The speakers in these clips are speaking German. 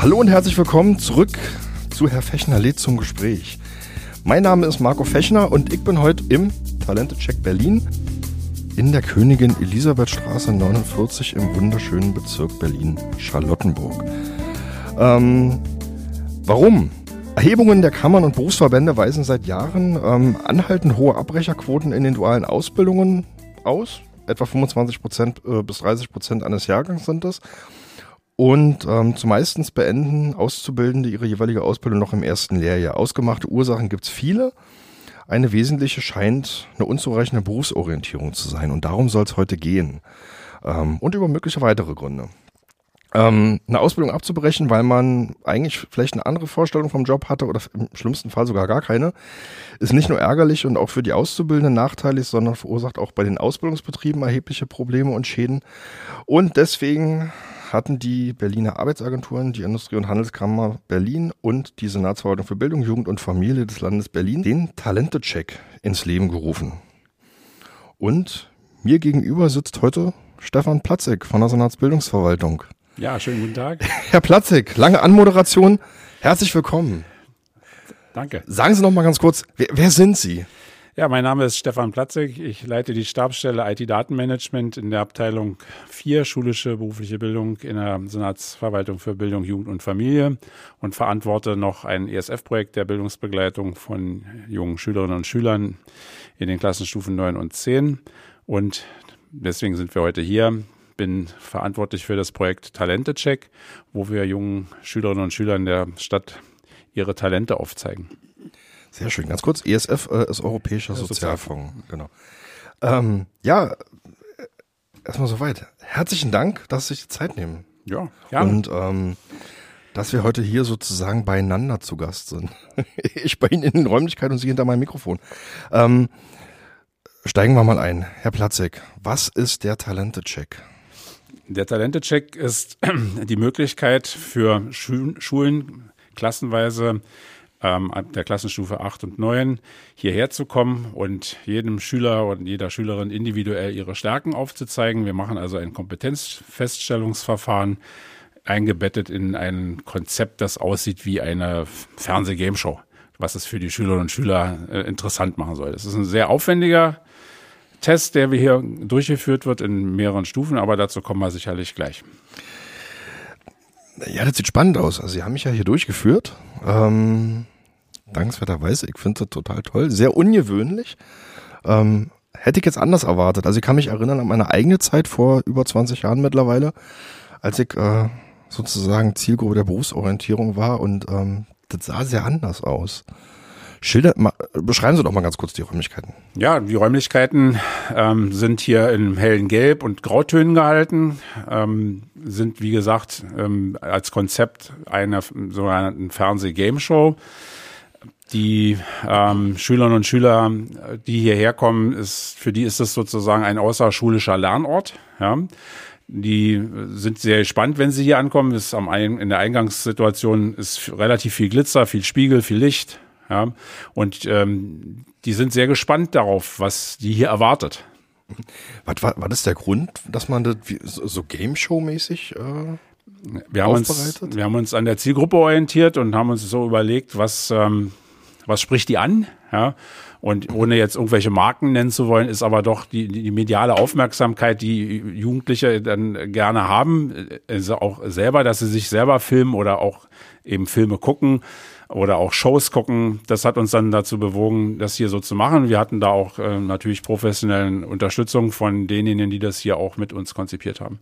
Hallo und herzlich willkommen zurück zu Herr Fechner lädt zum Gespräch. Mein Name ist Marco Fechner und ich bin heute im Talente-Check Berlin in der Königin Elisabethstraße 49 im wunderschönen Bezirk Berlin-Charlottenburg. Ähm, warum? Erhebungen der Kammern und Berufsverbände weisen seit Jahren ähm, anhaltend hohe Abbrecherquoten in den dualen Ausbildungen aus. Etwa 25 Prozent äh, bis 30 Prozent eines Jahrgangs sind das. Und ähm, zumeistens beenden Auszubildende ihre jeweilige Ausbildung noch im ersten Lehrjahr. Ausgemachte Ursachen gibt es viele. Eine wesentliche scheint eine unzureichende Berufsorientierung zu sein. Und darum soll es heute gehen. Ähm, und über mögliche weitere Gründe. Ähm, eine Ausbildung abzubrechen, weil man eigentlich vielleicht eine andere Vorstellung vom Job hatte oder im schlimmsten Fall sogar gar keine, ist nicht nur ärgerlich und auch für die Auszubildenden nachteilig, sondern verursacht auch bei den Ausbildungsbetrieben erhebliche Probleme und Schäden. Und deswegen hatten die Berliner Arbeitsagenturen, die Industrie- und Handelskammer Berlin und die Senatsverwaltung für Bildung, Jugend und Familie des Landes Berlin den Talente-Check ins Leben gerufen. Und mir gegenüber sitzt heute Stefan Platzek von der Senatsbildungsverwaltung. Ja, schönen guten Tag. Herr Platzek, lange Anmoderation. Herzlich willkommen. Danke. Sagen Sie noch mal ganz kurz, wer, wer sind Sie? Ja, mein Name ist Stefan Platzig. Ich leite die Stabsstelle IT-Datenmanagement in der Abteilung 4 schulische berufliche Bildung in der Senatsverwaltung für Bildung, Jugend und Familie und verantworte noch ein ESF-Projekt der Bildungsbegleitung von jungen Schülerinnen und Schülern in den Klassenstufen 9 und 10. Und deswegen sind wir heute hier. Bin verantwortlich für das Projekt Talente-Check, wo wir jungen Schülerinnen und Schülern der Stadt ihre Talente aufzeigen. Sehr schön. Ganz kurz, ESF äh, ist Europäischer Sozialfonds. Genau. Ähm, ja, erstmal soweit. Herzlichen Dank, dass Sie sich die Zeit nehmen. Ja, ja. Und ähm, dass wir heute hier sozusagen beieinander zu Gast sind. ich bei Ihnen in den Räumlichkeiten und Sie hinter meinem Mikrofon. Ähm, steigen wir mal ein. Herr Platzek, was ist der Talente-Check? Der Talente-Check ist die Möglichkeit für Schulen klassenweise ähm, der Klassenstufe 8 und 9 hierher zu kommen und jedem Schüler und jeder Schülerin individuell ihre Stärken aufzuzeigen. Wir machen also ein Kompetenzfeststellungsverfahren eingebettet in ein Konzept, das aussieht wie eine Fernseh-Game-Show, was es für die Schülerinnen und Schüler äh, interessant machen soll. Das ist ein sehr aufwendiger Test, der hier durchgeführt wird in mehreren Stufen, aber dazu kommen wir sicherlich gleich. Ja, das sieht spannend aus. Also Sie haben mich ja hier durchgeführt. Ähm, dankenswerterweise, ich finde das total toll. Sehr ungewöhnlich. Ähm, hätte ich jetzt anders erwartet. Also ich kann mich erinnern an meine eigene Zeit vor über 20 Jahren mittlerweile, als ich äh, sozusagen Zielgruppe der Berufsorientierung war und ähm, das sah sehr anders aus. Schilder, beschreiben Sie doch mal ganz kurz die Räumlichkeiten. Ja, die Räumlichkeiten ähm, sind hier in hellen Gelb- und Grautönen gehalten, ähm, sind wie gesagt ähm, als Konzept einer sogenannten Fernseh-Game-Show. Die ähm, Schülerinnen und Schüler, die hierher kommen, ist, für die ist das sozusagen ein außerschulischer Lernort. Ja. Die sind sehr gespannt, wenn sie hier ankommen. Ist am ein, in der Eingangssituation ist relativ viel Glitzer, viel Spiegel, viel Licht. Ja? Und ähm, die sind sehr gespannt darauf, was die hier erwartet. Was war, war das der Grund, dass man das so, Game Show-mäßig äh, wir haben, uns, wir haben uns an der Zielgruppe orientiert und haben uns so überlegt, was, ähm, was spricht die an? Ja? Und ohne jetzt irgendwelche Marken nennen zu wollen, ist aber doch die, die mediale Aufmerksamkeit, die Jugendliche dann gerne haben, also auch selber, dass sie sich selber filmen oder auch eben Filme gucken oder auch Shows gucken. Das hat uns dann dazu bewogen, das hier so zu machen. Wir hatten da auch äh, natürlich professionellen Unterstützung von denjenigen, die das hier auch mit uns konzipiert haben.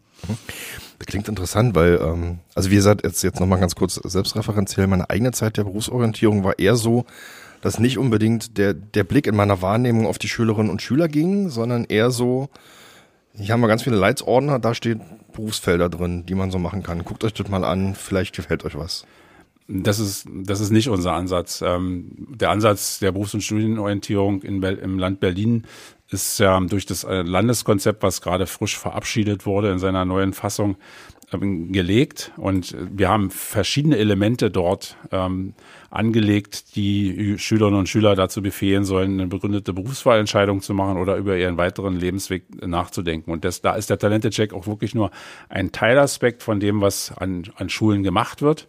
Das klingt interessant, weil, ähm, also wie gesagt, jetzt, jetzt nochmal ganz kurz selbstreferenziell, meine eigene Zeit der Berufsorientierung war eher so, dass nicht unbedingt der, der Blick in meiner Wahrnehmung auf die Schülerinnen und Schüler ging, sondern eher so, hier haben wir ganz viele Leitsordner, da steht Berufsfelder drin, die man so machen kann. Guckt euch das mal an, vielleicht gefällt euch was. Das ist, das ist nicht unser Ansatz. Ähm, der Ansatz der Berufs- und Studienorientierung in im Land Berlin ist ja durch das äh, Landeskonzept, was gerade frisch verabschiedet wurde in seiner neuen Fassung, gelegt. Und wir haben verschiedene Elemente dort ähm, angelegt, die Schülerinnen und Schüler dazu befehlen sollen, eine begründete Berufswahlentscheidung zu machen oder über ihren weiteren Lebensweg nachzudenken. Und das, da ist der Talente-Check auch wirklich nur ein Teilaspekt von dem, was an, an Schulen gemacht wird.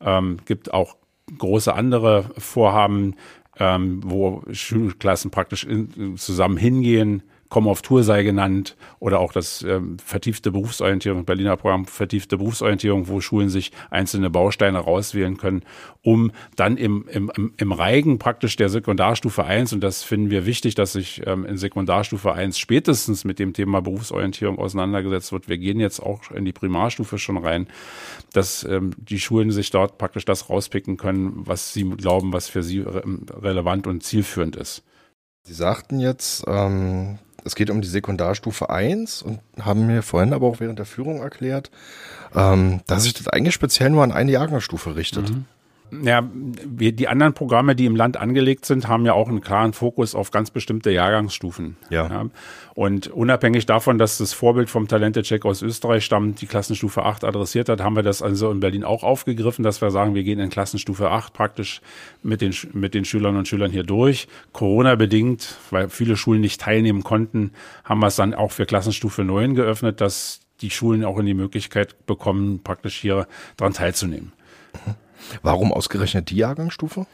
Ähm, gibt auch große andere Vorhaben, ähm, wo Schulklassen praktisch in, zusammen hingehen, Komm auf Tour sei genannt oder auch das ähm, vertiefte Berufsorientierung, Berliner Programm vertiefte Berufsorientierung, wo Schulen sich einzelne Bausteine rauswählen können, um dann im, im, im Reigen praktisch der Sekundarstufe 1, und das finden wir wichtig, dass sich ähm, in Sekundarstufe 1 spätestens mit dem Thema Berufsorientierung auseinandergesetzt wird. Wir gehen jetzt auch in die Primarstufe schon rein, dass ähm, die Schulen sich dort praktisch das rauspicken können, was sie glauben, was für sie re relevant und zielführend ist. Sie sagten jetzt, ähm, es geht um die Sekundarstufe 1 und haben mir vorhin aber auch während der Führung erklärt, ähm, dass sich das eigentlich speziell nur an eine Jahrgangsstufe richtet. Mhm. Ja, wir, die anderen Programme, die im Land angelegt sind, haben ja auch einen klaren Fokus auf ganz bestimmte Jahrgangsstufen. Ja. ja. Und unabhängig davon, dass das Vorbild vom Talente-Check aus Österreich stammt, die Klassenstufe 8 adressiert hat, haben wir das also in Berlin auch aufgegriffen, dass wir sagen, wir gehen in Klassenstufe 8 praktisch mit den, mit den Schülern und Schülern hier durch. Corona-bedingt, weil viele Schulen nicht teilnehmen konnten, haben wir es dann auch für Klassenstufe 9 geöffnet, dass die Schulen auch in die Möglichkeit bekommen, praktisch hier dran teilzunehmen. Mhm. Warum ausgerechnet die Jahrgangsstufe?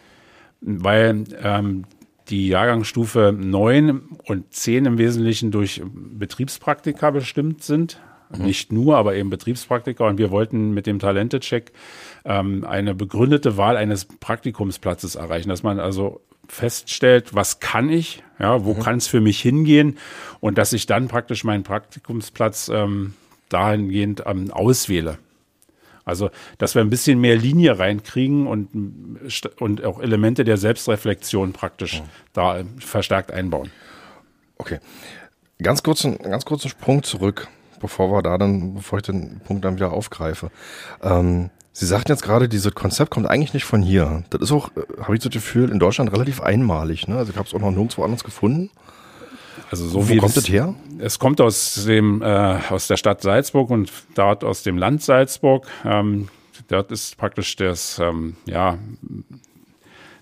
Weil ähm, die Jahrgangsstufe 9 und 10 im Wesentlichen durch Betriebspraktika bestimmt sind. Mhm. Nicht nur, aber eben Betriebspraktika. Und wir wollten mit dem Talentecheck ähm, eine begründete Wahl eines Praktikumsplatzes erreichen, dass man also feststellt, was kann ich, ja, wo mhm. kann es für mich hingehen und dass ich dann praktisch meinen Praktikumsplatz ähm, dahingehend ähm, auswähle. Also, dass wir ein bisschen mehr Linie reinkriegen und, und auch Elemente der Selbstreflexion praktisch mhm. da verstärkt einbauen. Okay. Ganz kurzen, ganz kurzen Sprung zurück, bevor wir da dann, bevor ich den Punkt dann wieder aufgreife. Ähm, Sie sagten jetzt gerade, dieses Konzept kommt eigentlich nicht von hier. Das ist auch, äh, habe ich so das Gefühl, in Deutschland relativ einmalig. Ne? Also ich habe es auch noch nirgendwo anders gefunden. Also so Wo wie kommt es her? Es kommt aus dem äh, aus der Stadt Salzburg und dort aus dem Land Salzburg. Ähm, dort ist praktisch das ähm, ja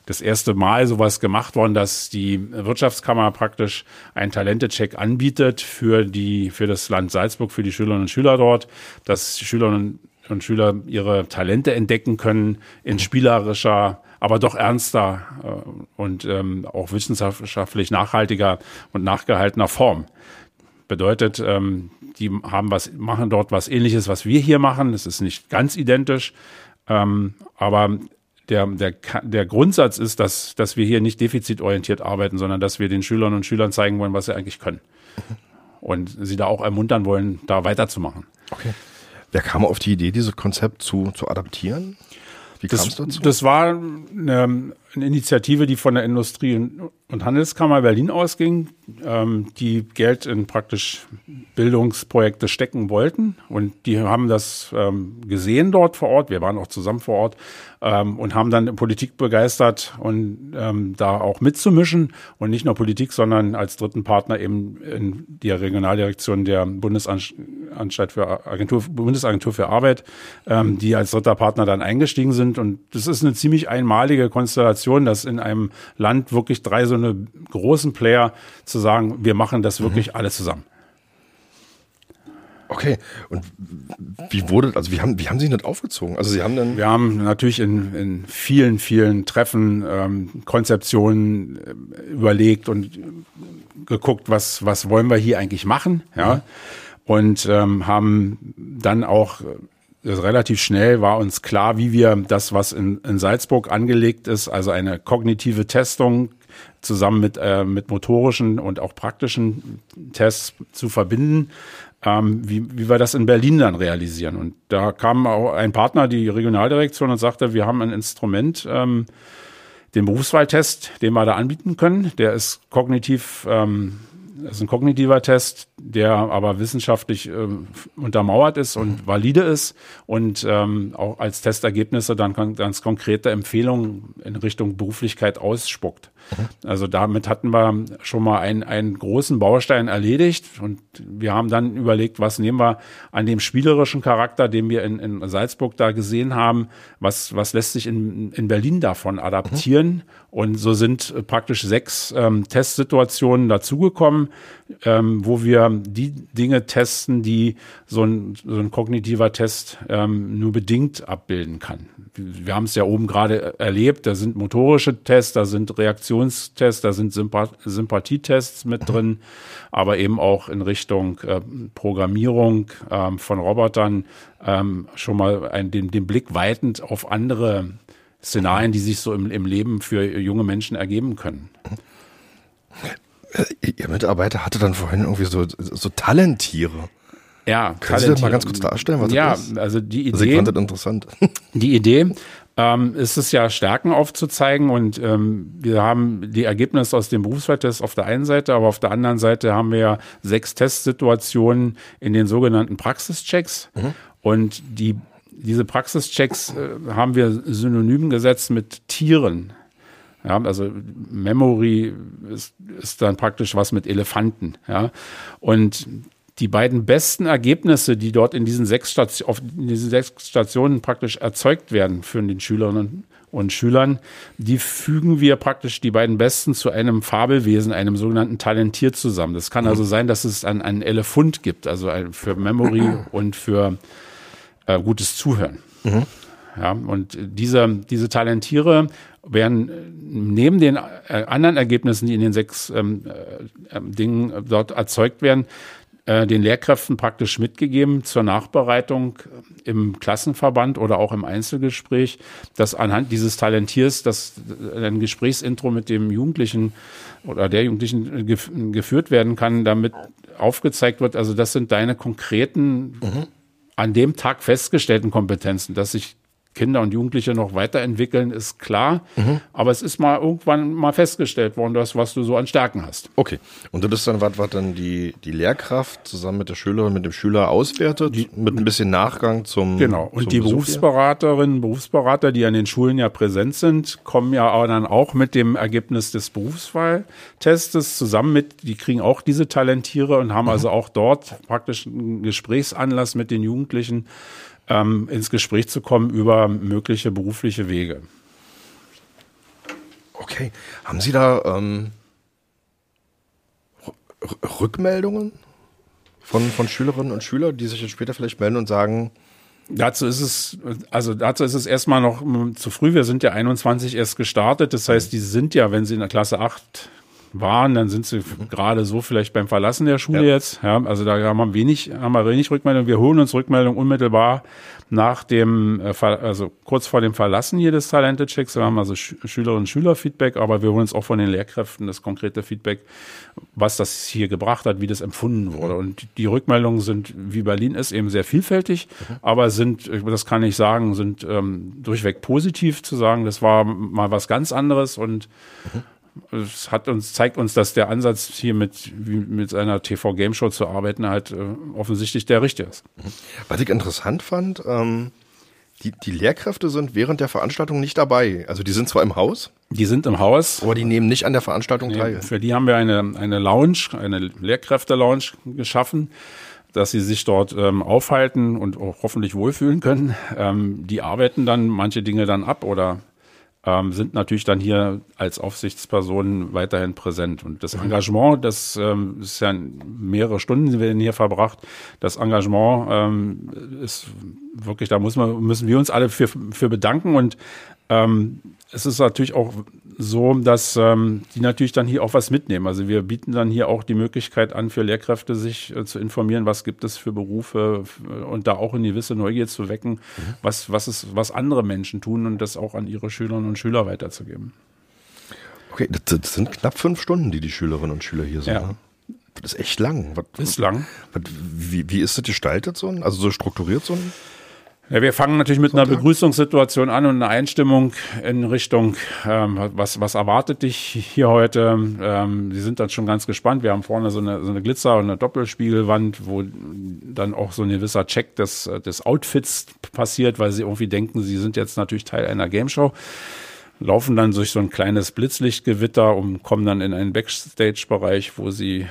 das erste Mal sowas gemacht worden, dass die Wirtschaftskammer praktisch einen Talentecheck anbietet für die für das Land Salzburg, für die Schülerinnen und Schüler dort, dass die Schülerinnen und Schüler ihre Talente entdecken können in spielerischer aber doch ernster äh, und ähm, auch wissenschaftlich nachhaltiger und nachgehaltener Form. Bedeutet, ähm, die haben was, machen dort was ähnliches, was wir hier machen. Es ist nicht ganz identisch, ähm, aber der, der, der Grundsatz ist, dass, dass wir hier nicht defizitorientiert arbeiten, sondern dass wir den Schülern und Schülern zeigen wollen, was sie eigentlich können. Und sie da auch ermuntern wollen, da weiterzumachen. Okay. Wer kam auf die Idee, dieses Konzept zu, zu adaptieren? Wie kam es dazu? Das war eine, eine, Initiative, die von der Industrie- und Handelskammer Berlin ausging, ähm, die Geld in praktisch Bildungsprojekte stecken wollten. Und die haben das ähm, gesehen dort vor Ort. Wir waren auch zusammen vor Ort ähm, und haben dann Politik begeistert und ähm, da auch mitzumischen. Und nicht nur Politik, sondern als dritten Partner eben in die Regionaldirektion der Bundesanstalt für Agentur, Bundesagentur für Arbeit, ähm, die als dritter Partner dann eingestiegen sind. Und das ist eine ziemlich einmalige Konstellation, dass in einem Land wirklich drei so eine großen Player zu sagen, wir machen das wirklich mhm. alle zusammen. Okay, und wie wurde, also wie haben, wie haben Sie das aufgezogen? Also Sie haben dann. Wir haben natürlich in, in vielen, vielen Treffen ähm, Konzeptionen äh, überlegt und geguckt, was, was wollen wir hier eigentlich machen, ja. Mhm. Und ähm, haben dann auch äh, relativ schnell war uns klar, wie wir das, was in, in Salzburg angelegt ist, also eine kognitive Testung zusammen mit, äh, mit motorischen und auch praktischen Tests zu verbinden, ähm, wie, wie wir das in Berlin dann realisieren. Und da kam auch ein Partner, die Regionaldirektion, und sagte, wir haben ein Instrument, ähm, den Berufswahltest, den wir da anbieten können. Der ist kognitiv, ähm, das ist ein kognitiver Test, der aber wissenschaftlich äh, untermauert ist und valide ist und ähm, auch als Testergebnisse dann ganz konkrete Empfehlungen in Richtung Beruflichkeit ausspuckt. Also damit hatten wir schon mal einen, einen großen Baustein erledigt und wir haben dann überlegt, was nehmen wir an dem spielerischen Charakter, den wir in, in Salzburg da gesehen haben, was, was lässt sich in, in Berlin davon adaptieren. Mhm. Und so sind praktisch sechs ähm, Testsituationen dazugekommen, ähm, wo wir die Dinge testen, die so ein, so ein kognitiver Test ähm, nur bedingt abbilden kann. Wir haben es ja oben gerade erlebt, da sind motorische Tests, da sind Reaktionstests, da sind Sympath Sympathietests mit drin, aber eben auch in Richtung äh, Programmierung ähm, von Robotern ähm, schon mal ein, den, den Blick weitend auf andere Szenarien, die sich so im, im Leben für junge Menschen ergeben können. Äh, ihr Mitarbeiter hatte dann vorhin irgendwie so, so Talentiere. Ja, Können Sie das mal ganz kurz darstellen, was ja, das ist? Ja, also die Idee. Also ich fand das interessant. Die Idee ähm, ist es ja, Stärken aufzuzeigen und ähm, wir haben die Ergebnisse aus dem Berufswahltest auf der einen Seite, aber auf der anderen Seite haben wir ja sechs Testsituationen in den sogenannten Praxischecks mhm. und die diese Praxischecks äh, haben wir synonym gesetzt mit Tieren. Ja, also Memory ist, ist dann praktisch was mit Elefanten. Ja, und die beiden besten Ergebnisse, die dort in diesen sechs, Station, auf diesen sechs Stationen praktisch erzeugt werden für den Schülerinnen und Schülern, die fügen wir praktisch die beiden besten zu einem Fabelwesen, einem sogenannten Talentier zusammen. Das kann also sein, dass es einen, einen Elefant gibt, also für Memory und für äh, gutes Zuhören. Mhm. Ja, und diese, diese Talentiere werden neben den äh, anderen Ergebnissen, die in den sechs ähm, äh, Dingen dort erzeugt werden, äh, den Lehrkräften praktisch mitgegeben zur Nachbereitung im Klassenverband oder auch im Einzelgespräch, dass anhand dieses Talentiers das ein Gesprächsintro mit dem Jugendlichen oder der Jugendlichen gef geführt werden kann, damit aufgezeigt wird, also das sind deine konkreten mhm. an dem Tag festgestellten Kompetenzen, dass sich Kinder und Jugendliche noch weiterentwickeln, ist klar. Mhm. Aber es ist mal irgendwann mal festgestellt worden, das, was du so an Stärken hast. Okay. Und das ist dann was, was dann die, die Lehrkraft zusammen mit der Schülerin, mit dem Schüler auswertet, die, mit ein bisschen Nachgang zum. Genau. Und zum die Berufsberaterinnen, Berufsberater, die an den Schulen ja präsent sind, kommen ja aber dann auch mit dem Ergebnis des Berufswahltestes zusammen mit, die kriegen auch diese Talentiere und haben mhm. also auch dort praktisch einen Gesprächsanlass mit den Jugendlichen ähm, ins Gespräch zu kommen über mögliche berufliche Wege. Okay. Haben Sie da ähm, Rückmeldungen von, von Schülerinnen und Schülern, die sich jetzt später vielleicht melden und sagen, Dazu ist es, also dazu ist es erstmal noch zu früh. Wir sind ja 21 erst gestartet. Das heißt, die sind ja, wenn sie in der Klasse 8 waren, dann sind sie mhm. gerade so vielleicht beim Verlassen der Schule ja. jetzt. Ja, also da haben wir wenig, haben wir wenig Rückmeldung. Wir holen uns Rückmeldung unmittelbar nach dem, äh, also kurz vor dem Verlassen hier des Talente-Checks. Wir haben also Schülerinnen und Schüler-Feedback, aber wir holen uns auch von den Lehrkräften das konkrete Feedback, was das hier gebracht hat, wie das empfunden wurde. Und die Rückmeldungen sind, wie Berlin ist, eben sehr vielfältig, mhm. aber sind, das kann ich sagen, sind ähm, durchweg positiv zu sagen. Das war mal was ganz anderes und mhm es hat uns, zeigt uns, dass der Ansatz hier mit, mit seiner TV-Game-Show zu arbeiten halt äh, offensichtlich der richtige ist. Mhm. Was ich interessant fand, ähm, die, die Lehrkräfte sind während der Veranstaltung nicht dabei. Also die sind zwar im Haus. Die sind im Haus. Aber die nehmen nicht an der Veranstaltung nee, teil. Für die haben wir eine, eine Lounge, eine Lehrkräfte-Lounge geschaffen dass sie sich dort ähm, aufhalten und auch hoffentlich wohlfühlen können. Ähm, die arbeiten dann manche Dinge dann ab oder ähm, sind natürlich dann hier als Aufsichtspersonen weiterhin präsent. Und das. Engagement, das ähm, ist ja mehrere Stunden werden hier verbracht. Das Engagement ähm, ist wirklich, da muss man, müssen wir uns alle für, für bedanken. Und ähm, es ist natürlich auch so, dass ähm, die natürlich dann hier auch was mitnehmen. Also wir bieten dann hier auch die Möglichkeit an, für Lehrkräfte sich äh, zu informieren, was gibt es für Berufe und da auch eine gewisse Neugier zu wecken, mhm. was, was ist, was andere Menschen tun und das auch an ihre Schülerinnen und Schüler weiterzugeben. Okay, das, das sind knapp fünf Stunden, die die Schülerinnen und Schüler hier sind. Ja. Ne? Das ist echt lang. Was, ist lang. Was, wie, wie ist das gestaltet so? Also so strukturiert so ein ja, wir fangen natürlich mit einer Begrüßungssituation an und einer Einstimmung in Richtung, ähm, was, was erwartet dich hier heute? Ähm, Sie sind dann schon ganz gespannt. Wir haben vorne so eine, so eine Glitzer- und eine Doppelspiegelwand, wo dann auch so ein gewisser Check des, des Outfits passiert, weil Sie irgendwie denken, Sie sind jetzt natürlich Teil einer Gameshow. laufen dann durch so ein kleines Blitzlichtgewitter und kommen dann in einen Backstage-Bereich, wo sie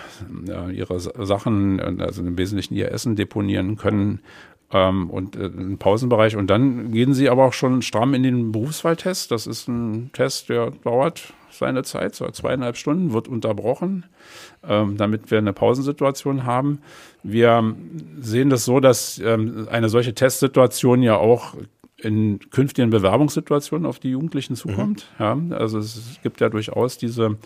ja, ihre Sachen, also im Wesentlichen ihr Essen deponieren können ähm, und äh, einen Pausenbereich. Und dann gehen sie aber auch schon stramm in den Berufswahltest. Das ist ein Test, der dauert seine Zeit, so zweieinhalb Stunden, wird unterbrochen, ähm, damit wir eine Pausensituation haben. Wir sehen das so, dass ähm, eine solche Testsituation ja auch in künftigen Bewerbungssituationen auf die Jugendlichen zukommt. Mhm. Ja, also es gibt ja durchaus diese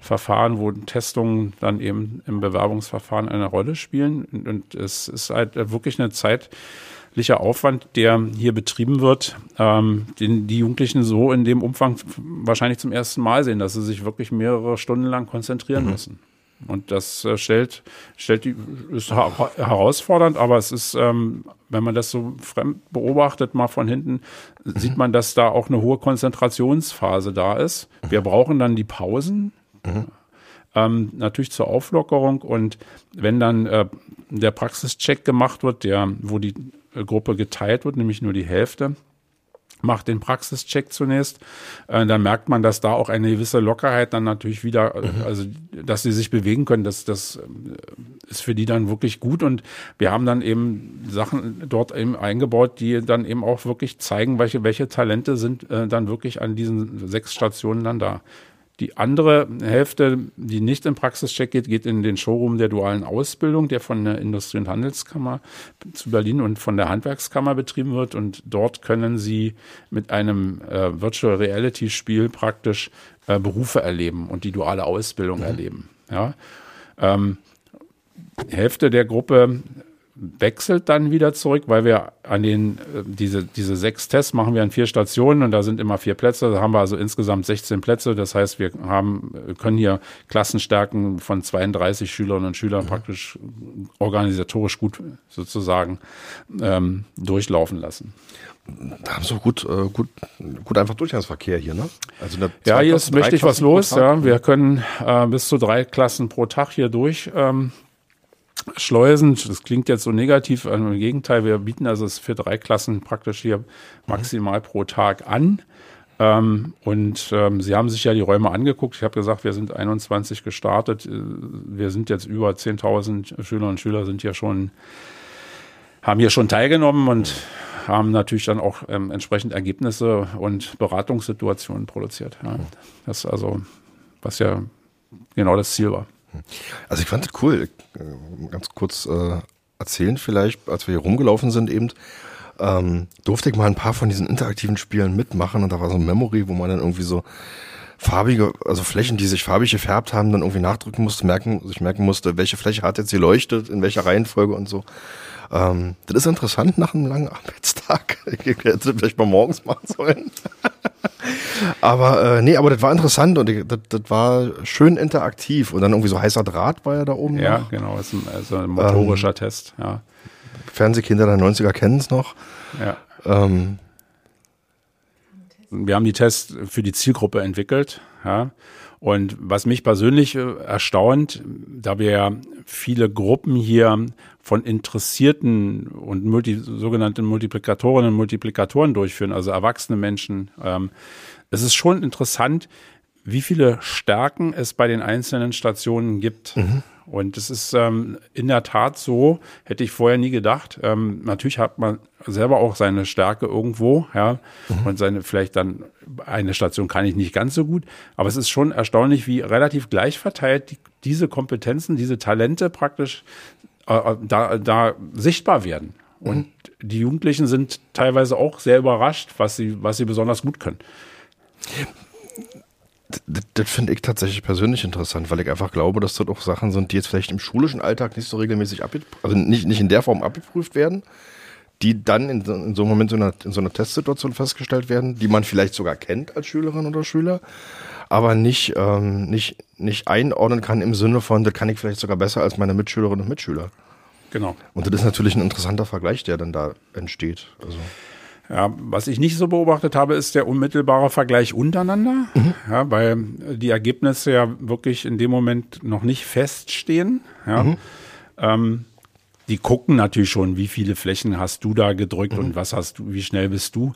Verfahren, wo Testungen dann eben im Bewerbungsverfahren eine Rolle spielen. Und es ist halt wirklich eine zeitlicher Aufwand, der hier betrieben wird, ähm, den die Jugendlichen so in dem Umfang wahrscheinlich zum ersten Mal sehen, dass sie sich wirklich mehrere Stunden lang konzentrieren mhm. müssen. Und das äh, stellt, stellt die, ist herausfordernd, aber es ist, ähm, wenn man das so fremd beobachtet, mal von hinten, mhm. sieht man, dass da auch eine hohe Konzentrationsphase da ist. Wir brauchen dann die Pausen. Mhm. Ähm, natürlich zur Auflockerung und wenn dann äh, der Praxischeck gemacht wird, der, wo die äh, Gruppe geteilt wird, nämlich nur die Hälfte, macht den Praxischeck zunächst. Äh, dann merkt man, dass da auch eine gewisse Lockerheit dann natürlich wieder, äh, mhm. also dass sie sich bewegen können, das, das äh, ist für die dann wirklich gut. Und wir haben dann eben Sachen dort eben eingebaut, die dann eben auch wirklich zeigen, welche, welche Talente sind äh, dann wirklich an diesen sechs Stationen dann da. Die andere Hälfte, die nicht im Praxischeck geht, geht in den Showroom der dualen Ausbildung, der von der Industrie- und Handelskammer zu Berlin und von der Handwerkskammer betrieben wird. Und dort können Sie mit einem äh, Virtual Reality Spiel praktisch äh, Berufe erleben und die duale Ausbildung mhm. erleben. Ja. Ähm, Hälfte der Gruppe wechselt dann wieder zurück, weil wir an den, äh, diese, diese sechs Tests machen wir an vier Stationen und da sind immer vier Plätze. Da haben wir also insgesamt 16 Plätze. Das heißt, wir haben, können hier Klassenstärken von 32 Schülerinnen und Schülern mhm. praktisch organisatorisch gut sozusagen ähm, durchlaufen lassen. Da haben sie gut, äh, gut, gut einfach Durchgangsverkehr hier, ne? Also ja, hier ist mächtig was los. Ja, wir können äh, bis zu drei Klassen pro Tag hier durch ähm, Schleusen, das klingt jetzt so negativ, also im Gegenteil, wir bieten also es für drei Klassen praktisch hier maximal pro Tag an. Ähm, und ähm, Sie haben sich ja die Räume angeguckt. Ich habe gesagt, wir sind 21 gestartet. Äh, wir sind jetzt über 10.000 Schülerinnen und Schüler sind hier schon, haben hier schon teilgenommen und haben natürlich dann auch ähm, entsprechend Ergebnisse und Beratungssituationen produziert. Ja. Das ist also, was ja genau das Ziel war. Also ich fand das cool. Äh, ganz kurz äh, erzählen vielleicht, als wir hier rumgelaufen sind eben, ähm, durfte ich mal ein paar von diesen interaktiven Spielen mitmachen und da war so ein Memory, wo man dann irgendwie so farbige, also Flächen, die sich farbig gefärbt haben, dann irgendwie nachdrücken musste, merken, sich merken musste, welche Fläche hat jetzt geleuchtet, in welcher Reihenfolge und so. Ähm, das ist interessant nach einem langen Arbeitstag. Ich hätte vielleicht mal morgens machen sollen. aber äh, nee, aber das war interessant und das, das war schön interaktiv und dann irgendwie so heißer Draht war ja da oben. Ja, noch. genau, ist ein, also ein motorischer ähm, Test, ja. Fernsehkinder der 90er kennen es noch. Ja. Ähm, wir haben die Tests für die Zielgruppe entwickelt, ja. Und was mich persönlich äh, erstaunt, da wir ja viele Gruppen hier von Interessierten und multi, sogenannten Multiplikatorinnen und Multiplikatoren durchführen, also erwachsene Menschen, ähm, es ist schon interessant, wie viele Stärken es bei den einzelnen Stationen gibt. Mhm. Und es ist ähm, in der Tat so, hätte ich vorher nie gedacht. Ähm, natürlich hat man selber auch seine Stärke irgendwo, ja, mhm. und seine vielleicht dann eine Station kann ich nicht ganz so gut, aber es ist schon erstaunlich, wie relativ gleich verteilt die, diese Kompetenzen, diese Talente praktisch äh, äh da, da sichtbar werden. Und mhm. die Jugendlichen sind teilweise auch sehr überrascht, was sie, was sie besonders gut können. Das, das finde ich tatsächlich persönlich interessant, weil ich einfach glaube, dass das auch Sachen sind, die jetzt vielleicht im schulischen Alltag nicht so regelmäßig abgeprüft, also nicht, nicht in der Form abgeprüft werden, die dann in, in so einem Moment in, einer, in so einer Testsituation festgestellt werden, die man vielleicht sogar kennt als Schülerin oder Schüler, aber nicht, ähm, nicht, nicht einordnen kann im Sinne von, das kann ich vielleicht sogar besser als meine Mitschülerinnen und Mitschüler. Genau. Und das ist natürlich ein interessanter Vergleich, der dann da entsteht. Also. Ja, was ich nicht so beobachtet habe, ist der unmittelbare Vergleich untereinander, mhm. ja, weil die Ergebnisse ja wirklich in dem Moment noch nicht feststehen. Ja. Mhm. Ähm, die gucken natürlich schon, wie viele Flächen hast du da gedrückt mhm. und was hast du, wie schnell bist du.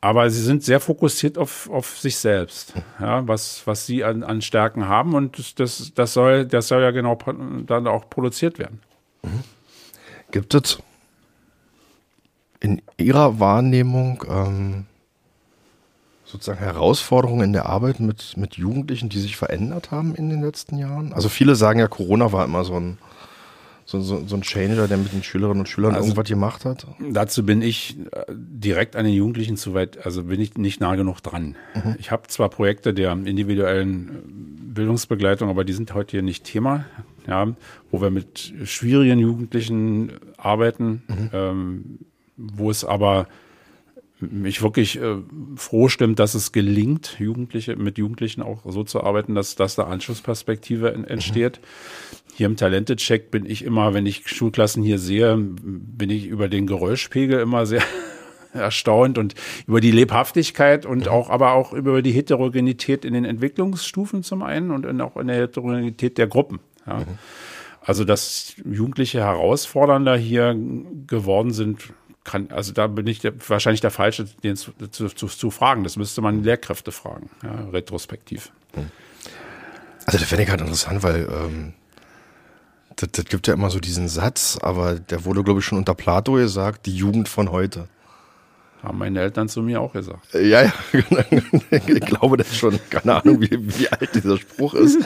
aber sie sind sehr fokussiert auf, auf sich selbst, ja, was, was sie an, an Stärken haben und das, das, soll, das soll ja genau dann auch produziert werden. Mhm. Gibt es in Ihrer Wahrnehmung ähm, sozusagen Herausforderungen in der Arbeit mit, mit Jugendlichen, die sich verändert haben in den letzten Jahren? Also viele sagen ja, Corona war immer so ein so, so, so ein Changer, der mit den Schülerinnen und Schülern also, irgendwas gemacht hat? Dazu bin ich äh, direkt an den Jugendlichen zu weit, also bin ich nicht nah genug dran. Mhm. Ich habe zwar Projekte der individuellen Bildungsbegleitung, aber die sind heute hier nicht Thema, ja, wo wir mit schwierigen Jugendlichen arbeiten, mhm. ähm, wo es aber mich wirklich äh, froh stimmt, dass es gelingt, Jugendliche mit Jugendlichen auch so zu arbeiten, dass, dass da Anschlussperspektive entsteht. Mhm. Hier im Talentecheck bin ich immer, wenn ich Schulklassen hier sehe, bin ich über den Geräuschpegel immer sehr erstaunt und über die Lebhaftigkeit und auch, aber auch über die Heterogenität in den Entwicklungsstufen zum einen und auch in der Heterogenität der Gruppen. Ja. Mhm. Also, dass Jugendliche herausfordernder hier geworden sind, kann, also da bin ich der, wahrscheinlich der Falsche, den zu, zu, zu, zu, fragen. Das müsste man Lehrkräfte fragen, ja, retrospektiv. Mhm. Also, das finde ich halt interessant, weil ähm, das, das gibt ja immer so diesen Satz, aber der wurde, glaube ich, schon unter Plato gesagt, die Jugend von heute. Haben meine Eltern zu mir auch gesagt. Äh, ja, ja, ich glaube das schon. Keine Ahnung, wie, wie alt dieser Spruch ist.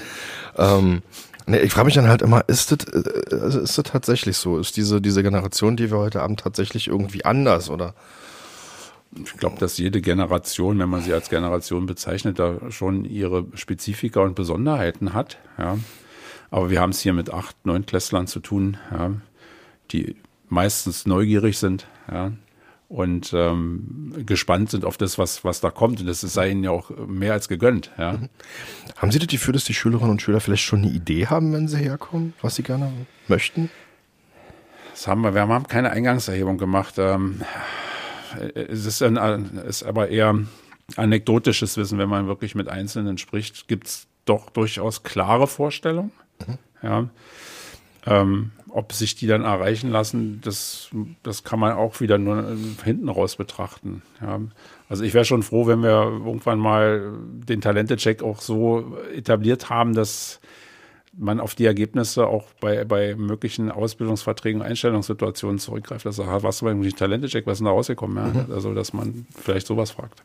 ähm, nee, ich frage mich dann halt immer, ist das, äh, also ist das tatsächlich so? Ist diese, diese Generation, die wir heute haben, tatsächlich irgendwie anders oder? Ich glaube, dass jede Generation, wenn man sie als Generation bezeichnet, da schon ihre Spezifika und Besonderheiten hat. Ja. Aber wir haben es hier mit acht, neun Klässlern zu tun, ja, die meistens neugierig sind ja, und ähm, gespannt sind auf das, was, was da kommt. Und das sei ihnen ja auch mehr als gegönnt. Ja. Mhm. Haben Sie das Gefühl, dass die Schülerinnen und Schüler vielleicht schon eine Idee haben, wenn sie herkommen, was sie gerne möchten? Das haben wir, wir haben keine Eingangserhebung gemacht. Ähm, es ist, ein, ist aber eher anekdotisches Wissen, wenn man wirklich mit Einzelnen spricht, gibt es doch durchaus klare Vorstellungen. Ja. Ähm, ob sich die dann erreichen lassen, das, das kann man auch wieder nur hinten raus betrachten. Ja. Also ich wäre schon froh, wenn wir irgendwann mal den Talente-Check auch so etabliert haben, dass man auf die Ergebnisse auch bei, bei möglichen Ausbildungsverträgen, Einstellungssituationen zurückgreift. Also, was war eigentlich Talente-Check, was ist denn da rausgekommen? Ja? Mhm. Also, dass man vielleicht sowas fragt.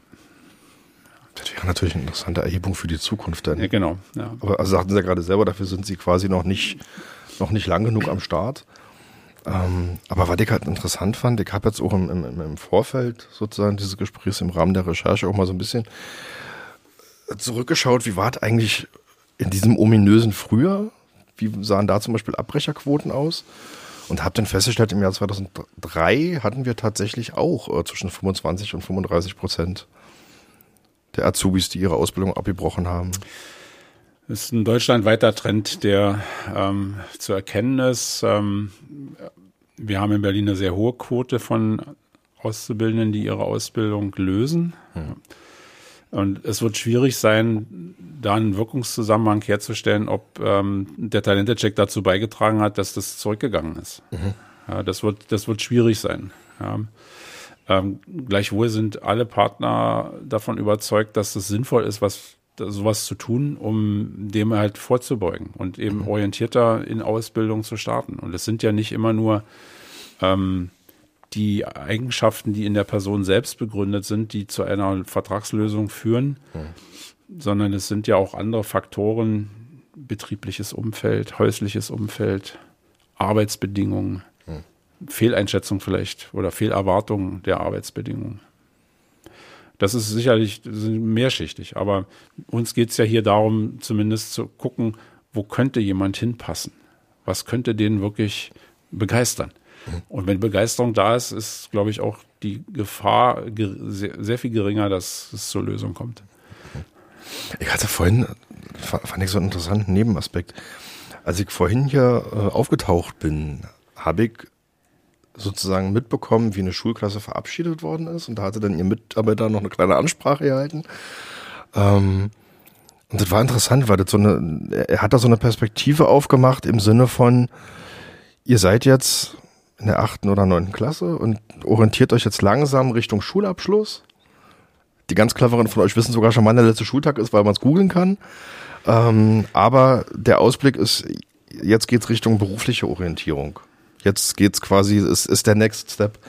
Das wäre natürlich eine interessante Erhebung für die Zukunft dann. Ja, genau. Ja. Aber also sagten Sie ja gerade selber, dafür sind Sie quasi noch nicht, noch nicht lang genug am Start. Ähm, aber was ich halt interessant fand, ich habe jetzt auch im, im, im Vorfeld sozusagen dieses Gesprächs im Rahmen der Recherche auch mal so ein bisschen zurückgeschaut, wie war es eigentlich in diesem ominösen Frühjahr? Wie sahen da zum Beispiel Abbrecherquoten aus? Und habe dann festgestellt, im Jahr 2003 hatten wir tatsächlich auch äh, zwischen 25 und 35 Prozent der Azubis, die ihre Ausbildung abgebrochen haben? Das ist ein deutschlandweiter Trend, der ähm, zu erkennen ist. Ähm, wir haben in Berlin eine sehr hohe Quote von Auszubildenden, die ihre Ausbildung lösen. Mhm. Und es wird schwierig sein, da einen Wirkungszusammenhang herzustellen, ob ähm, der Talentecheck dazu beigetragen hat, dass das zurückgegangen ist. Mhm. Ja, das wird, das wird schwierig sein. Ja. Ähm, gleichwohl sind alle Partner davon überzeugt, dass es sinnvoll ist, was sowas zu tun, um dem halt vorzubeugen und eben mhm. orientierter in Ausbildung zu starten. Und es sind ja nicht immer nur ähm, die Eigenschaften, die in der Person selbst begründet sind, die zu einer Vertragslösung führen, mhm. sondern es sind ja auch andere Faktoren, betriebliches Umfeld, häusliches Umfeld, Arbeitsbedingungen, Fehleinschätzung vielleicht oder Fehlerwartung der Arbeitsbedingungen. Das ist sicherlich mehrschichtig, aber uns geht es ja hier darum, zumindest zu gucken, wo könnte jemand hinpassen? Was könnte den wirklich begeistern? Und wenn Begeisterung da ist, ist, glaube ich, auch die Gefahr sehr, viel geringer, dass es zur Lösung kommt. Ich hatte vorhin, fand ich so einen interessanten Nebenaspekt. Als ich vorhin hier äh, aufgetaucht bin, habe ich sozusagen mitbekommen, wie eine Schulklasse verabschiedet worden ist. Und da hatte dann ihr Mitarbeiter noch eine kleine Ansprache gehalten. Ähm, und das war interessant, weil das so eine, er hat da so eine Perspektive aufgemacht im Sinne von, ihr seid jetzt in der achten oder neunten Klasse und orientiert euch jetzt langsam Richtung Schulabschluss. die ganz cleveren von euch wissen sogar schon, wann der letzte Schultag ist, weil man es googeln kann. Ähm, aber der Ausblick ist, jetzt geht's Richtung berufliche Orientierung. Jetzt geht's quasi, ist, ist der Next Step.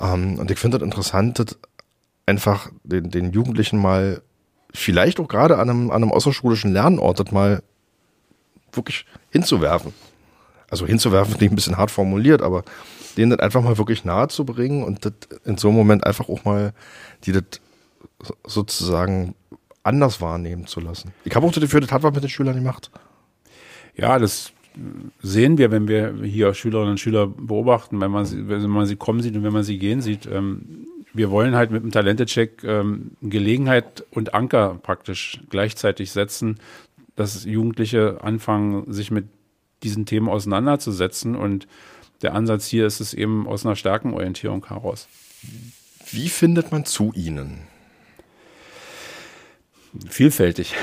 Ähm, und ich finde das interessant, das einfach den, den Jugendlichen mal, vielleicht auch gerade an einem, an einem außerschulischen Lernort, das mal wirklich hinzuwerfen. Also hinzuwerfen klingt ein bisschen hart formuliert, aber denen das einfach mal wirklich nahe zu bringen und das in so einem Moment einfach auch mal, die das sozusagen anders wahrnehmen zu lassen. Ich habe auch Gefühl, das hat was mit den Schülern gemacht. Ja, das sehen wir, wenn wir hier Schülerinnen und Schüler beobachten, wenn man sie, wenn man sie kommen sieht und wenn man sie gehen sieht. Ähm, wir wollen halt mit dem Talentecheck ähm, Gelegenheit und Anker praktisch gleichzeitig setzen, dass Jugendliche anfangen, sich mit diesen Themen auseinanderzusetzen. Und der Ansatz hier ist es eben aus einer Stärkenorientierung heraus. Wie findet man zu Ihnen? Vielfältig.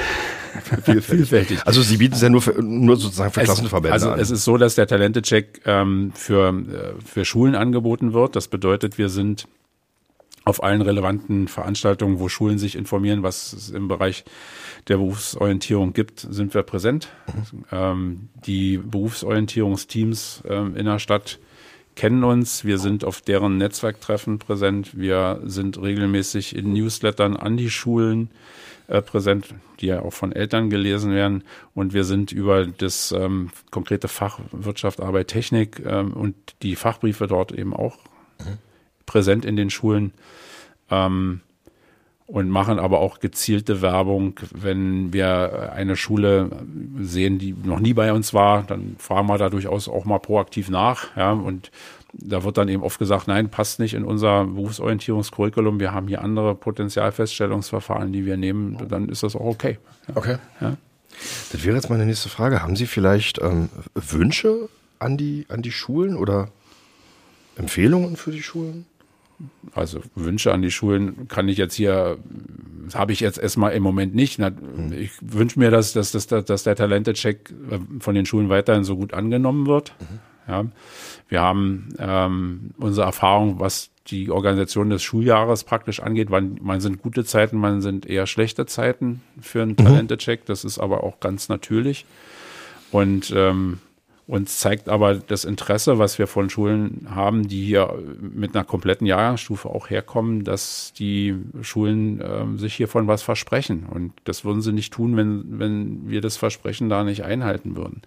Vielfältig. Also Sie bieten es ja nur, für, nur sozusagen für Klassenverbände also an. es ist so, dass der Talentecheck ähm, für, äh, für Schulen angeboten wird. Das bedeutet, wir sind auf allen relevanten Veranstaltungen, wo Schulen sich informieren, was es im Bereich der Berufsorientierung gibt, sind wir präsent. Mhm. Ähm, die Berufsorientierungsteams ähm, in der Stadt kennen uns. Wir sind auf deren Netzwerktreffen präsent. Wir sind regelmäßig in Newslettern an die Schulen äh, präsent, die ja auch von Eltern gelesen werden. Und wir sind über das ähm, konkrete Fach Wirtschaft, Arbeit, Technik ähm, und die Fachbriefe dort eben auch mhm präsent in den Schulen ähm, und machen aber auch gezielte Werbung. Wenn wir eine Schule sehen, die noch nie bei uns war, dann fragen wir da durchaus auch mal proaktiv nach. Ja, und da wird dann eben oft gesagt, nein, passt nicht in unser Berufsorientierungskurriculum. Wir haben hier andere Potenzialfeststellungsverfahren, die wir nehmen. Dann ist das auch okay. Okay. Ja. Das wäre jetzt meine nächste Frage. Haben Sie vielleicht ähm, Wünsche an die, an die Schulen oder Empfehlungen für die Schulen? also Wünsche an die Schulen kann ich jetzt hier, habe ich jetzt erstmal im Moment nicht. Ich wünsche mir, dass, dass, dass, dass der Talente-Check äh, von den Schulen weiterhin so gut angenommen wird. Mhm. Ja. Wir haben ähm, unsere Erfahrung, was die Organisation des Schuljahres praktisch angeht. Wann, man sind gute Zeiten, man sind eher schlechte Zeiten für einen mhm. Talente-Check. Das ist aber auch ganz natürlich. Und ähm, uns zeigt aber das Interesse, was wir von Schulen haben, die hier mit einer kompletten Jahrgangsstufe auch herkommen, dass die Schulen äh, sich hiervon was versprechen. Und das würden sie nicht tun, wenn, wenn wir das Versprechen da nicht einhalten würden.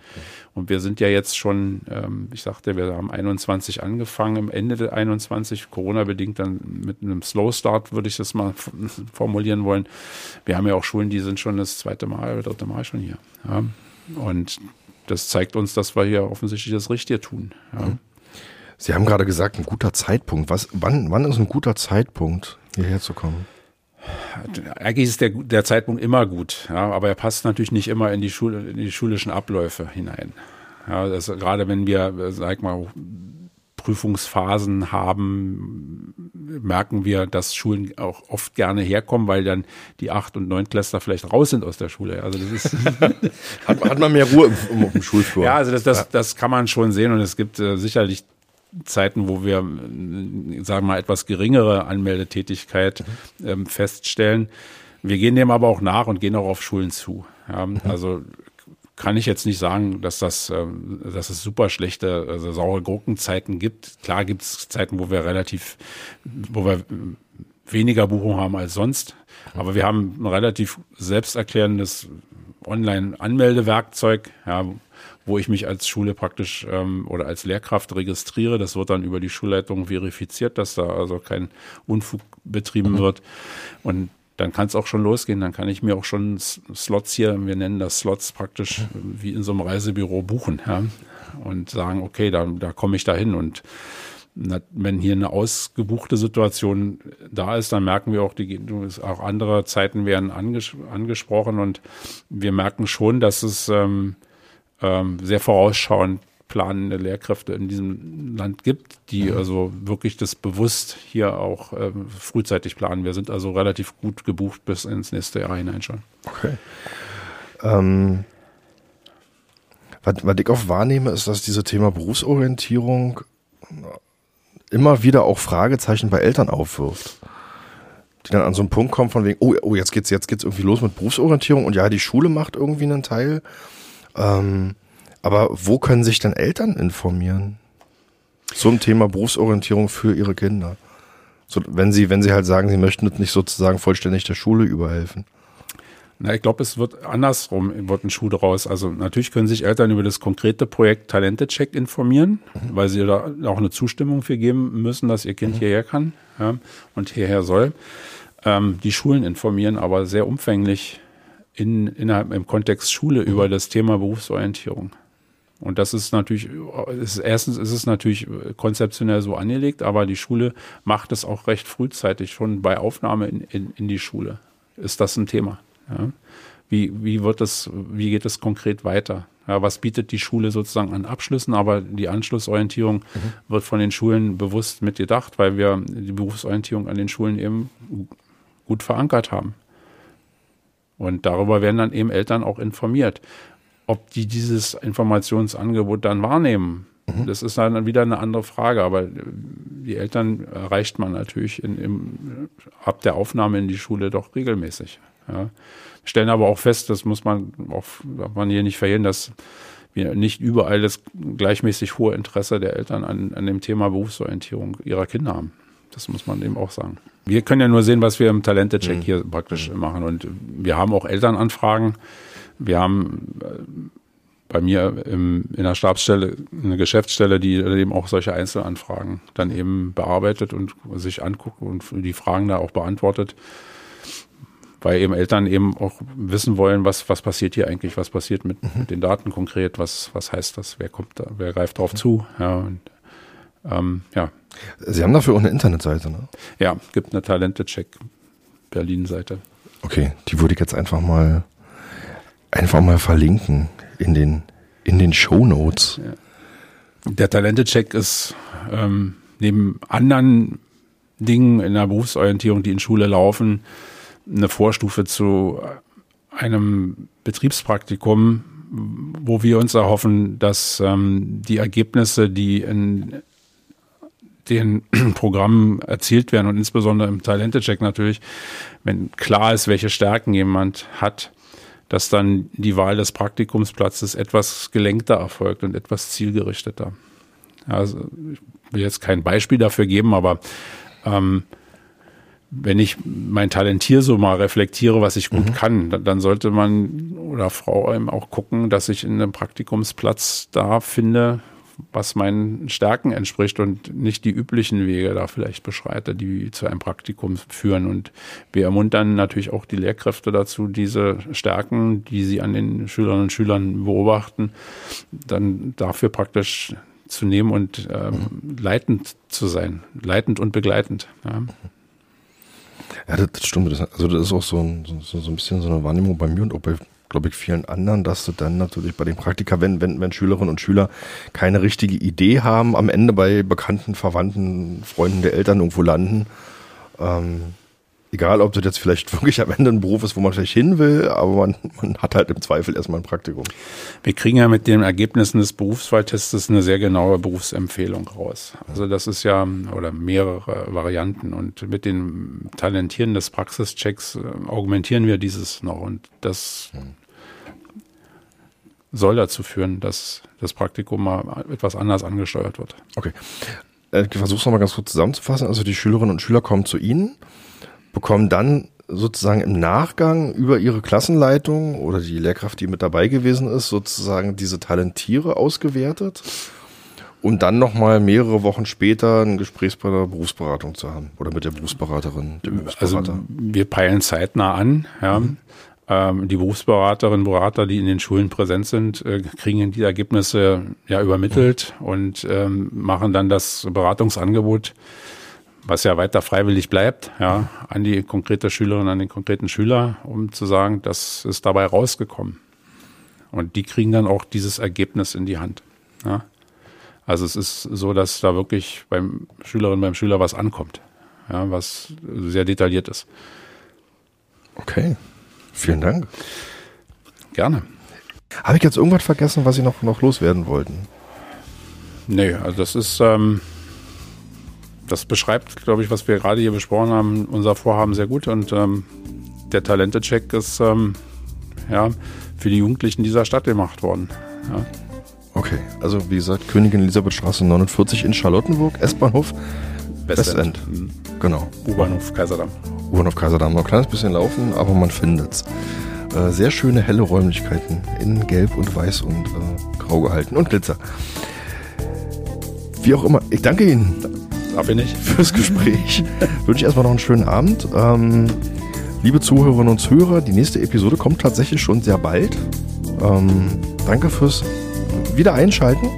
Und wir sind ja jetzt schon, ähm, ich sagte, wir haben 21 angefangen, im Ende der 21, Corona-bedingt dann mit einem Slow Start, würde ich das mal formulieren wollen. Wir haben ja auch Schulen, die sind schon das zweite Mal, dritte Mal schon hier. Ja. Und das zeigt uns, dass wir hier offensichtlich das Richtige tun. Ja. Mhm. Sie haben gerade gesagt, ein guter Zeitpunkt. Was, wann, wann ist ein guter Zeitpunkt, hierher zu kommen? Eigentlich ist der, der Zeitpunkt immer gut, ja, aber er passt natürlich nicht immer in die, Schule, in die schulischen Abläufe hinein. Ja, das, gerade wenn wir, sag mal, Prüfungsphasen haben, merken wir, dass Schulen auch oft gerne herkommen, weil dann die Acht- und Neunklässler vielleicht raus sind aus der Schule. Also das ist hat, hat man mehr Ruhe im, im Schulflur. Ja, also das, das, das kann man schon sehen und es gibt äh, sicherlich Zeiten, wo wir, äh, sagen wir mal, etwas geringere Anmeldetätigkeit mhm. ähm, feststellen. Wir gehen dem aber auch nach und gehen auch auf Schulen zu. Ja, mhm. Also kann ich jetzt nicht sagen, dass das, ähm, dass es super schlechte, also saure Gurkenzeiten gibt. Klar gibt es Zeiten, wo wir relativ, wo wir weniger Buchungen haben als sonst. Aber wir haben ein relativ selbsterklärendes Online-Anmeldewerkzeug, ja, wo ich mich als Schule praktisch ähm, oder als Lehrkraft registriere. Das wird dann über die Schulleitung verifiziert, dass da also kein Unfug betrieben mhm. wird. Und dann kann es auch schon losgehen. Dann kann ich mir auch schon Slots hier, wir nennen das Slots praktisch wie in so einem Reisebüro buchen ja? und sagen, okay, da, da komme ich da hin. Und wenn hier eine ausgebuchte Situation da ist, dann merken wir auch, die, auch andere Zeiten werden anges angesprochen und wir merken schon, dass es ähm, ähm, sehr vorausschauend planende Lehrkräfte in diesem Land gibt, die mhm. also wirklich das bewusst hier auch äh, frühzeitig planen. Wir sind also relativ gut gebucht bis ins nächste Jahr hinein schon. Okay. Ähm, was, was ich auch wahrnehme, ist, dass dieses Thema Berufsorientierung immer wieder auch Fragezeichen bei Eltern aufwirft. die dann an so einen Punkt kommen von wegen, oh, oh jetzt geht's, jetzt geht's irgendwie los mit Berufsorientierung und ja, die Schule macht irgendwie einen Teil. Ähm, aber wo können sich dann Eltern informieren? Zum Thema Berufsorientierung für ihre Kinder. So, wenn sie, wenn sie halt sagen, sie möchten nicht sozusagen vollständig der Schule überhelfen. Na, ich glaube, es wird andersrum, wird ein Schuh draus. Also natürlich können sich Eltern über das konkrete Projekt Talente-Check informieren, mhm. weil sie da auch eine Zustimmung für geben müssen, dass ihr Kind mhm. hierher kann ja, und hierher soll. Ähm, die Schulen informieren aber sehr umfänglich in, innerhalb im Kontext Schule mhm. über das Thema Berufsorientierung. Und das ist natürlich, ist, erstens ist es natürlich konzeptionell so angelegt, aber die Schule macht es auch recht frühzeitig, schon bei Aufnahme in, in, in die Schule. Ist das ein Thema? Ja? Wie, wie wird das, wie geht es konkret weiter? Ja, was bietet die Schule sozusagen an Abschlüssen? Aber die Anschlussorientierung mhm. wird von den Schulen bewusst mitgedacht, weil wir die Berufsorientierung an den Schulen eben gut verankert haben. Und darüber werden dann eben Eltern auch informiert. Ob die dieses Informationsangebot dann wahrnehmen, mhm. das ist dann wieder eine andere Frage. Aber die Eltern erreicht man natürlich in, im, ab der Aufnahme in die Schule doch regelmäßig. Ja. Stellen aber auch fest, das muss man auch darf man hier nicht verhindern, dass wir nicht überall das gleichmäßig hohe Interesse der Eltern an, an dem Thema Berufsorientierung ihrer Kinder haben. Das muss man eben auch sagen. Wir können ja nur sehen, was wir im Talente-Check mhm. hier praktisch mhm. machen. Und wir haben auch Elternanfragen. Wir haben äh, bei mir im, in der Stabsstelle eine Geschäftsstelle, die eben auch solche Einzelanfragen dann eben bearbeitet und sich anguckt und die Fragen da auch beantwortet weil eben Eltern eben auch wissen wollen, was, was passiert hier eigentlich, was passiert mit, mhm. mit den Daten konkret, was, was heißt das, wer kommt da, wer greift drauf mhm. zu, ja, und, ähm, ja. Sie haben dafür auch eine Internetseite, ne? Ja, gibt eine Talente-Check Berlin-Seite. Okay, die würde ich jetzt einfach mal, einfach mal verlinken in den, in den Show Notes. Der Talente-Check ist ähm, neben anderen Dingen in der Berufsorientierung, die in Schule laufen, eine Vorstufe zu einem Betriebspraktikum, wo wir uns erhoffen, dass ähm, die Ergebnisse, die in den Programmen erzielt werden und insbesondere im Talente-Check natürlich, wenn klar ist, welche Stärken jemand hat, dass dann die Wahl des Praktikumsplatzes etwas gelenkter erfolgt und etwas zielgerichteter. Also ich will jetzt kein Beispiel dafür geben, aber ähm, wenn ich mein Talentier so mal reflektiere, was ich gut mhm. kann, dann, dann, sollte man oder Frau eben auch gucken, dass ich in einem Praktikumsplatz da finde, was meinen Stärken entspricht und nicht die üblichen Wege da vielleicht beschreite, die zu einem Praktikum führen. Und wir ermuntern natürlich auch die Lehrkräfte dazu, diese Stärken, die sie an den Schülerinnen und Schülern beobachten, dann dafür praktisch zu nehmen und ähm, mhm. leitend zu sein, leitend und begleitend. Ja. Ja, das, das stimmt. Das, also das ist auch so ein, so, so ein bisschen so eine Wahrnehmung bei mir und auch bei, glaube ich, vielen anderen, dass du dann natürlich bei den Praktika, wenn, wenn, wenn Schülerinnen und Schüler keine richtige Idee haben, am Ende bei bekannten, Verwandten, Freunden der Eltern irgendwo landen, ähm, Egal, ob das jetzt vielleicht wirklich am Ende ein Beruf ist, wo man vielleicht hin will, aber man, man hat halt im Zweifel erstmal ein Praktikum. Wir kriegen ja mit den Ergebnissen des Berufswahltests eine sehr genaue Berufsempfehlung raus. Also das ist ja, oder mehrere Varianten. Und mit den Talentieren des Praxischecks äh, augmentieren wir dieses noch. Und das hm. Soll dazu führen, dass das Praktikum mal etwas anders angesteuert wird. Okay. Äh, ich versuche es nochmal ganz kurz zusammenzufassen. Also die Schülerinnen und Schüler kommen zu Ihnen bekommen dann sozusagen im Nachgang über ihre Klassenleitung oder die Lehrkraft, die mit dabei gewesen ist, sozusagen diese Talentiere ausgewertet, um dann nochmal mehrere Wochen später ein Gespräch bei der Berufsberatung zu haben oder mit der Berufsberaterin, dem Berufsberater. Also wir peilen zeitnah an, ja. Mhm. Ähm, die Berufsberaterinnen, Berater, die in den Schulen präsent sind, äh, kriegen die Ergebnisse ja übermittelt und ähm, machen dann das Beratungsangebot was ja weiter freiwillig bleibt, ja, an die konkrete Schülerin, an den konkreten Schüler, um zu sagen, das ist dabei rausgekommen. Und die kriegen dann auch dieses Ergebnis in die Hand. Ja. Also es ist so, dass da wirklich beim Schülerin, beim Schüler was ankommt, ja, was sehr detailliert ist. Okay, vielen Dank. Gerne. Habe ich jetzt irgendwas vergessen, was Sie noch, noch loswerden wollten? Nee, also das ist, ähm, das beschreibt, glaube ich, was wir gerade hier besprochen haben, unser Vorhaben sehr gut. Und ähm, der Talente-Check ist ähm, ja, für die Jugendlichen dieser Stadt gemacht worden. Ja. Okay, also wie gesagt, Königin Elisabethstraße 49 in Charlottenburg, S-Bahnhof, Westend. West mhm. Genau. U-Bahnhof Kaiserdamm. U-Bahnhof Kaiserdamm. Noch ein kleines bisschen laufen, aber man findet's. Äh, sehr schöne helle Räumlichkeiten in Gelb und Weiß und äh, Grau gehalten und Glitzer. Wie auch immer, ich danke Ihnen. Darf ich nicht. Fürs Gespräch. Wünsche ich erstmal noch einen schönen Abend. Ähm, liebe Zuhörerinnen und Zuhörer, die nächste Episode kommt tatsächlich schon sehr bald. Ähm, danke fürs wieder einschalten.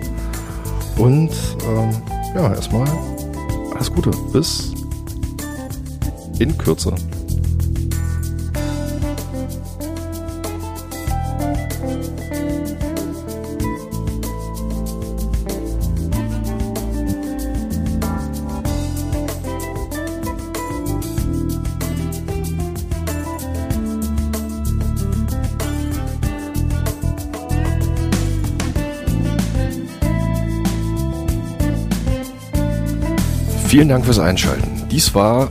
Und ähm, ja, erstmal alles Gute. Bis in Kürze. Vielen Dank fürs Einschalten. Dies war